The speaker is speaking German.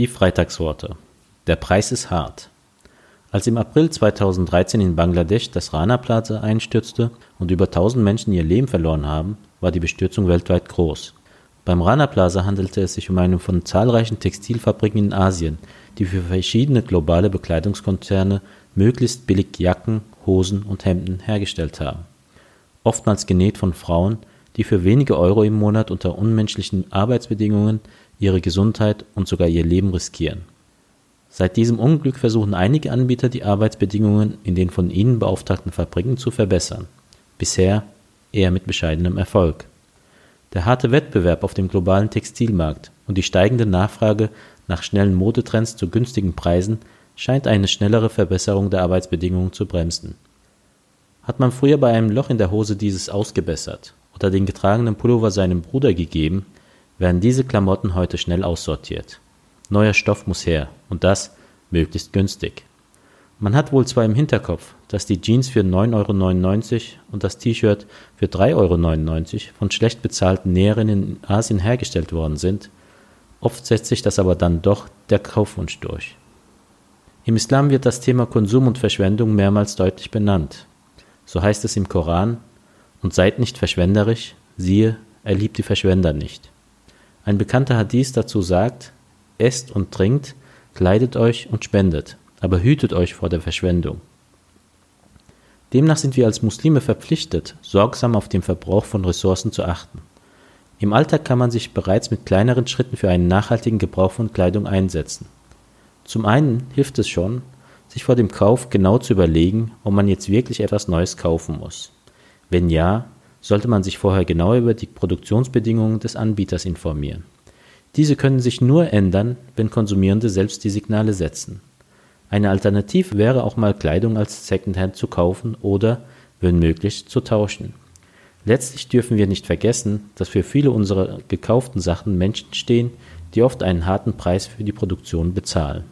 Die Freitagsworte. Der Preis ist hart. Als im April 2013 in Bangladesch das Rana Plaza einstürzte und über 1000 Menschen ihr Leben verloren haben, war die Bestürzung weltweit groß. Beim Rana Plaza handelte es sich um eine von zahlreichen Textilfabriken in Asien, die für verschiedene globale Bekleidungskonzerne möglichst billig Jacken, Hosen und Hemden hergestellt haben. Oftmals genäht von Frauen, die für wenige Euro im Monat unter unmenschlichen Arbeitsbedingungen ihre Gesundheit und sogar ihr Leben riskieren Seit diesem Unglück versuchen einige Anbieter die Arbeitsbedingungen in den von ihnen beauftragten Fabriken zu verbessern, bisher eher mit bescheidenem Erfolg. Der harte Wettbewerb auf dem globalen Textilmarkt und die steigende Nachfrage nach schnellen Modetrends zu günstigen Preisen scheint eine schnellere Verbesserung der Arbeitsbedingungen zu bremsen. Hat man früher bei einem Loch in der Hose dieses ausgebessert oder den getragenen Pullover seinem Bruder gegeben, werden diese Klamotten heute schnell aussortiert Neuer Stoff muss her, und das möglichst günstig. Man hat wohl zwar im Hinterkopf, dass die Jeans für 9,99 Euro und das T-Shirt für 3,99 Euro von schlecht bezahlten Näherinnen in Asien hergestellt worden sind, oft setzt sich das aber dann doch der Kaufwunsch durch. Im Islam wird das Thema Konsum und Verschwendung mehrmals deutlich benannt. So heißt es im Koran, und seid nicht verschwenderisch, siehe, er liebt die Verschwender nicht. Ein bekannter Hadith dazu sagt, esst und trinkt, kleidet euch und spendet, aber hütet euch vor der Verschwendung. Demnach sind wir als Muslime verpflichtet, sorgsam auf den Verbrauch von Ressourcen zu achten. Im Alltag kann man sich bereits mit kleineren Schritten für einen nachhaltigen Gebrauch von Kleidung einsetzen. Zum einen hilft es schon, sich vor dem Kauf genau zu überlegen, ob man jetzt wirklich etwas Neues kaufen muss. Wenn ja, sollte man sich vorher genau über die Produktionsbedingungen des Anbieters informieren. Diese können sich nur ändern, wenn Konsumierende selbst die Signale setzen. Eine Alternative wäre auch mal Kleidung als Secondhand zu kaufen oder, wenn möglich, zu tauschen. Letztlich dürfen wir nicht vergessen, dass für viele unserer gekauften Sachen Menschen stehen, die oft einen harten Preis für die Produktion bezahlen